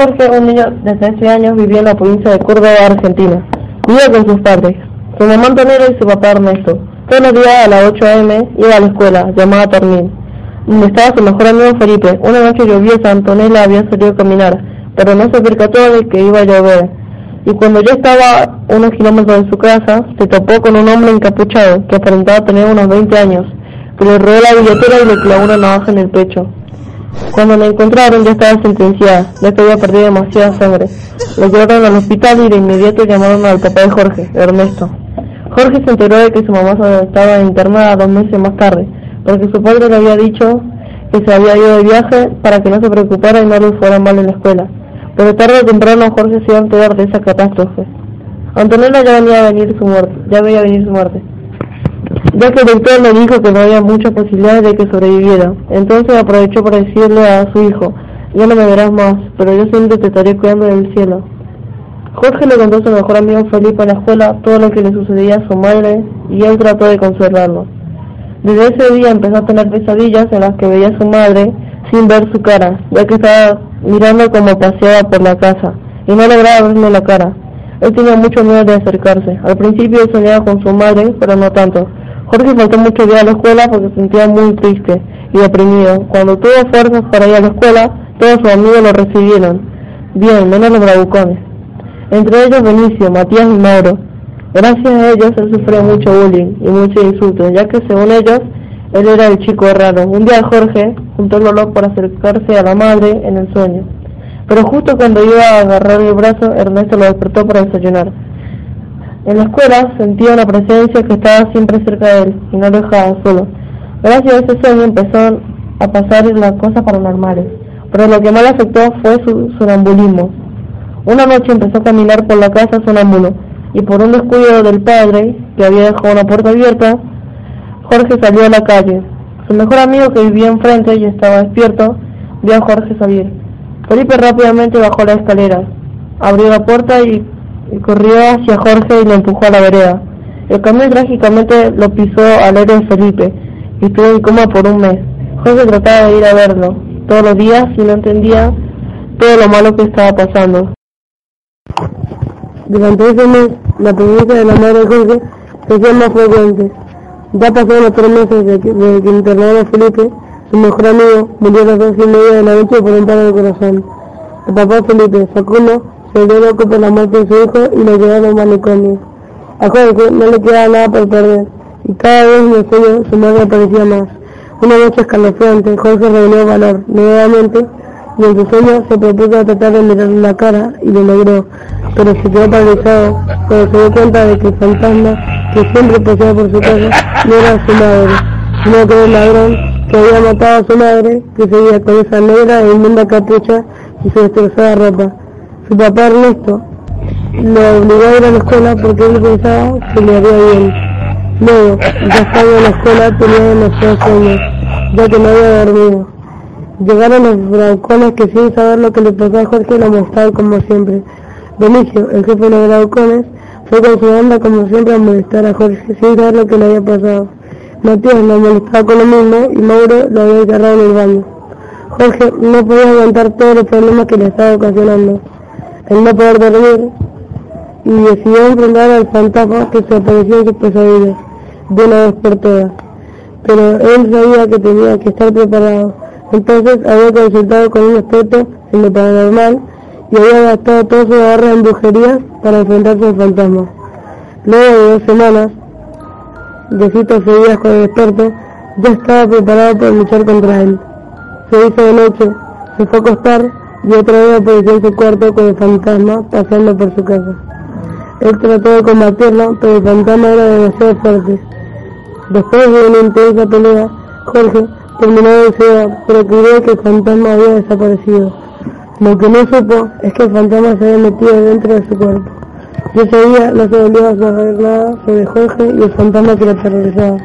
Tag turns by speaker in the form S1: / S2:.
S1: Jorge, un niño de 13 años, vivía en la provincia de Córdoba, Argentina. Vivía con sus padres, su mamá Antonella y su papá Ernesto. Todos los días a las 8 a.m. iba a la escuela, llamada Tornil, donde estaba su mejor amigo Felipe. Una noche lluviosa, Antonella había salido a caminar, pero no se percató de que iba a llover. Y cuando ya estaba unos kilómetros de su casa, se topó con un hombre encapuchado que aparentaba tener unos 20 años, que le robó la billetera y le clavó una navaja en el pecho. Cuando la encontraron ya estaba sentenciada, ya había perdido demasiada sangre. Lo llevaron al hospital y de inmediato llamaron al papá de Jorge, Ernesto. Jorge se enteró de que su mamá estaba internada dos meses más tarde, porque su padre le había dicho que se había ido de viaje para que no se preocupara y no le fuera mal en la escuela. Pero tarde o temprano Jorge se iba a enterar de esa catástrofe. Antonella ya venía a venir su muerte, ya veía venir su muerte ya que el doctor le dijo que no había muchas posibilidades de que sobreviviera. Entonces aprovechó para decirle a su hijo, ya no me verás más, pero yo siempre te estaré cuidando del cielo. Jorge le contó a su mejor amigo Felipe en la escuela todo lo que le sucedía a su madre y él trató de consolarlo. Desde ese día empezó a tener pesadillas en las que veía a su madre sin ver su cara, ya que estaba mirando como paseaba por la casa y no lograba verle la cara. Él tenía mucho miedo de acercarse. Al principio soñaba con su madre, pero no tanto. Jorge faltó mucho día a la escuela porque se sentía muy triste y deprimido. Cuando tuvo fuerzas para ir a la escuela, todos sus amigos lo recibieron. Bien, menos los bravucones. Entre ellos Benicio, Matías y Mauro. Gracias a ellos él sufrió mucho bullying y muchos insultos, ya que según ellos, él era el chico raro. Un día Jorge juntó el dolor para acercarse a la madre en el sueño. Pero justo cuando iba a agarrar el brazo, Ernesto lo despertó para desayunar. En la escuela sentía una presencia que estaba siempre cerca de él y no lo dejaba solo. Gracias a ese sueño empezó a pasar las cosas paranormales, pero lo que más le afectó fue su sonambulismo. Una noche empezó a caminar por la casa sonámbulo y por un descuido del padre, que había dejado una puerta abierta, Jorge salió a la calle. Su mejor amigo que vivía enfrente y estaba despierto, vio a Jorge salir. Felipe rápidamente bajó la escalera, abrió la puerta y corrió hacia Jorge y lo empujó a la vereda. El camión trágicamente lo pisó al héroe Felipe y estuvo en coma por un mes. Jorge trataba de ir a verlo todos los días y no entendía todo lo malo que estaba pasando. Durante ese mes, la presencia de la madre de Jorge se hacía más frecuente. Ya pasaron los tres meses desde que, de que internaron a Felipe, su mejor amigo murió a las dos y media de la noche por un paro de corazón. El papá Felipe, Facundo, dio loco por la muerte de su hijo y lo llevaron al manicomio. A Jorge no le quedaba nada por perder, y cada vez en el sueño su madre aparecía más. Una noche escalofriante, Jorge reunió valor nuevamente y en su sueño se propuso a tratar de mirarle la cara y lo logró, pero se quedó paralizado cuando se dio cuenta de que el fantasma que siempre paseaba por su casa no era su madre, sino que era el ladrón que había matado a su madre, que seguía con esa negra e inmunda capucha y su destrozada ropa. Su papá Ernesto lo obligó a ir a la escuela porque él pensaba que le haría bien. Luego, ya estando en la escuela, tenía demasiado sueño, ya que no había dormido. Llegaron los bravucones que sin saber lo que le pasó a Jorge lo molestaban como siempre. Benicio, el jefe de los bravucones, fue con su banda como siempre a molestar a Jorge sin saber lo que le había pasado. Matías lo molestaba con lo mismo y Mauro lo había encerrado en el baño. Jorge no podía aguantar todos los problemas que le estaba ocasionando el no poder dormir y decidió enfrentar al fantasma que se apareció en sus pesadillas de una vez por todas. Pero él sabía que tenía que estar preparado. Entonces había consultado con un experto en lo paranormal y había gastado todo su ahorro en brujerías para enfrentarse al fantasma. Luego de dos semanas de citas seguidas con el experto, ya estaba preparado para luchar contra él. Se hizo de noche, se fue a acostar y otra vez apareció en su cuarto con el fantasma pasando por su casa. Él trató de combatirlo, pero el fantasma era demasiado fuerte. Después de una intensa pelea, Jorge terminó vencido, pero creyó que el fantasma había desaparecido. Lo que no supo es que el fantasma se había metido dentro de su cuerpo. Y ese día no se volvió a saber nada sobre Jorge y el fantasma que lo aterrorizaba.